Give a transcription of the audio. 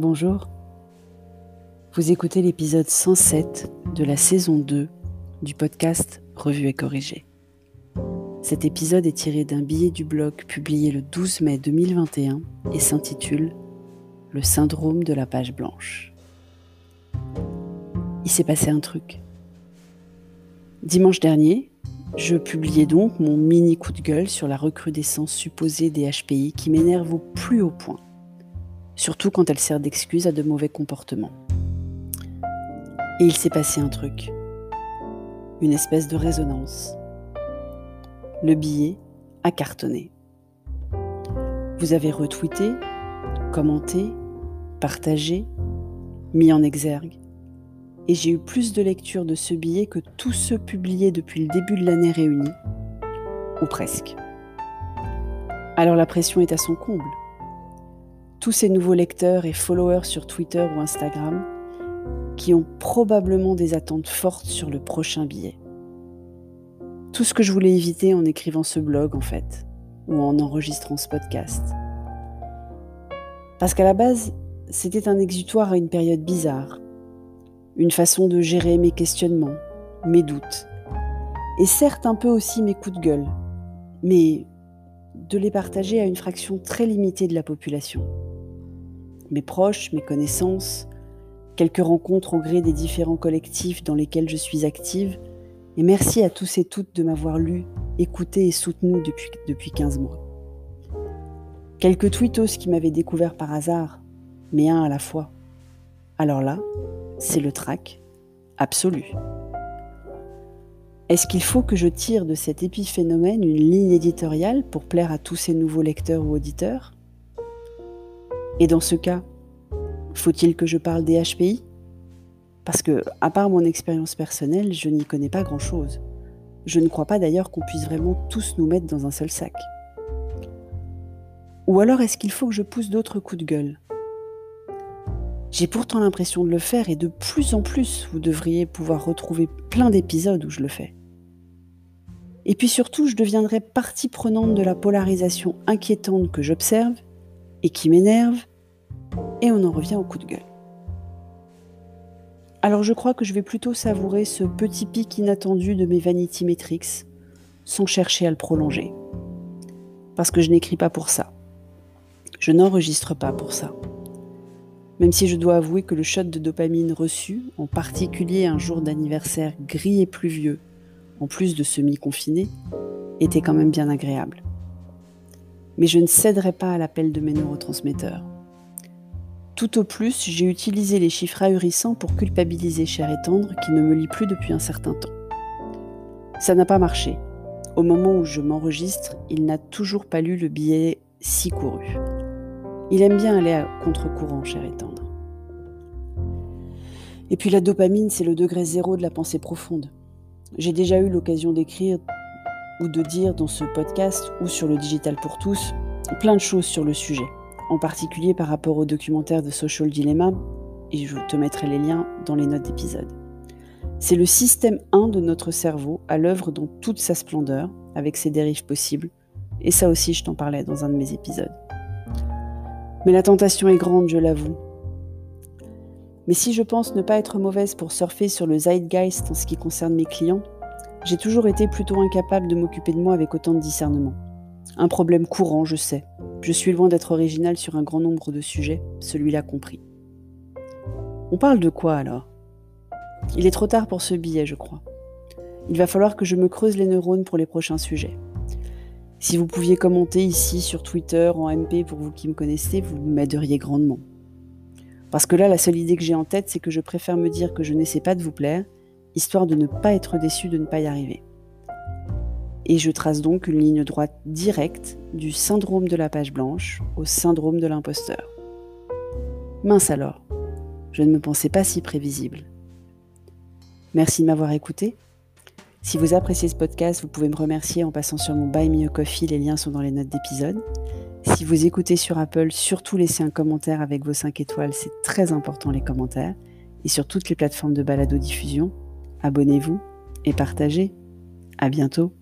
Bonjour. Vous écoutez l'épisode 107 de la saison 2 du podcast Revue et corrigé. Cet épisode est tiré d'un billet du blog publié le 12 mai 2021 et s'intitule Le syndrome de la page blanche. Il s'est passé un truc. Dimanche dernier, je publiais donc mon mini coup de gueule sur la recrudescence supposée des HPI qui m'énerve au plus haut point surtout quand elle sert d'excuse à de mauvais comportements. Et il s'est passé un truc, une espèce de résonance. Le billet a cartonné. Vous avez retweeté, commenté, partagé, mis en exergue. Et j'ai eu plus de lectures de ce billet que tous ceux publiés depuis le début de l'année réunie, ou presque. Alors la pression est à son comble tous ces nouveaux lecteurs et followers sur Twitter ou Instagram qui ont probablement des attentes fortes sur le prochain billet. Tout ce que je voulais éviter en écrivant ce blog en fait, ou en enregistrant ce podcast. Parce qu'à la base, c'était un exutoire à une période bizarre, une façon de gérer mes questionnements, mes doutes, et certes un peu aussi mes coups de gueule, mais de les partager à une fraction très limitée de la population mes proches, mes connaissances, quelques rencontres au gré des différents collectifs dans lesquels je suis active, et merci à tous et toutes de m'avoir lu, écouté et soutenu depuis, depuis 15 mois. Quelques tweetos qui m'avaient découvert par hasard, mais un à la fois. Alors là, c'est le trac absolu. Est-ce qu'il faut que je tire de cet épiphénomène une ligne éditoriale pour plaire à tous ces nouveaux lecteurs ou auditeurs? Et dans ce cas, faut-il que je parle des HPI Parce que, à part mon expérience personnelle, je n'y connais pas grand-chose. Je ne crois pas d'ailleurs qu'on puisse vraiment tous nous mettre dans un seul sac. Ou alors est-ce qu'il faut que je pousse d'autres coups de gueule? J'ai pourtant l'impression de le faire et de plus en plus, vous devriez pouvoir retrouver plein d'épisodes où je le fais. Et puis surtout, je deviendrai partie prenante de la polarisation inquiétante que j'observe et qui m'énerve, et on en revient au coup de gueule. Alors je crois que je vais plutôt savourer ce petit pic inattendu de mes Vanity Metrics, sans chercher à le prolonger. Parce que je n'écris pas pour ça. Je n'enregistre pas pour ça. Même si je dois avouer que le shot de dopamine reçu, en particulier un jour d'anniversaire gris et pluvieux, en plus de semi-confiné, était quand même bien agréable mais je ne céderai pas à l'appel de mes neurotransmetteurs. Tout au plus, j'ai utilisé les chiffres ahurissants pour culpabiliser Cher et Tendre qui ne me lit plus depuis un certain temps. Ça n'a pas marché. Au moment où je m'enregistre, il n'a toujours pas lu le billet si couru. Il aime bien aller à contre-courant, Cher et Tendre. Et puis la dopamine, c'est le degré zéro de la pensée profonde. J'ai déjà eu l'occasion d'écrire ou de dire dans ce podcast ou sur le digital pour tous plein de choses sur le sujet, en particulier par rapport au documentaire de Social Dilemma, et je te mettrai les liens dans les notes d'épisode. C'est le système 1 de notre cerveau à l'œuvre dans toute sa splendeur, avec ses dérives possibles, et ça aussi je t'en parlais dans un de mes épisodes. Mais la tentation est grande, je l'avoue. Mais si je pense ne pas être mauvaise pour surfer sur le zeitgeist en ce qui concerne mes clients, j'ai toujours été plutôt incapable de m'occuper de moi avec autant de discernement. Un problème courant, je sais. Je suis loin d'être original sur un grand nombre de sujets, celui-là compris. On parle de quoi alors? Il est trop tard pour ce billet, je crois. Il va falloir que je me creuse les neurones pour les prochains sujets. Si vous pouviez commenter ici sur Twitter, en MP, pour vous qui me connaissez, vous m'aideriez grandement. Parce que là, la seule idée que j'ai en tête, c'est que je préfère me dire que je n'essaie pas de vous plaire histoire de ne pas être déçu de ne pas y arriver. Et je trace donc une ligne droite directe du syndrome de la page blanche au syndrome de l'imposteur. Mince alors, je ne me pensais pas si prévisible. Merci de m'avoir écouté. Si vous appréciez ce podcast, vous pouvez me remercier en passant sur mon Buy Me a Coffee, les liens sont dans les notes d'épisode. Si vous écoutez sur Apple, surtout laissez un commentaire avec vos 5 étoiles, c'est très important les commentaires. Et sur toutes les plateformes de balado-diffusion, abonnez-vous et partagez. À bientôt.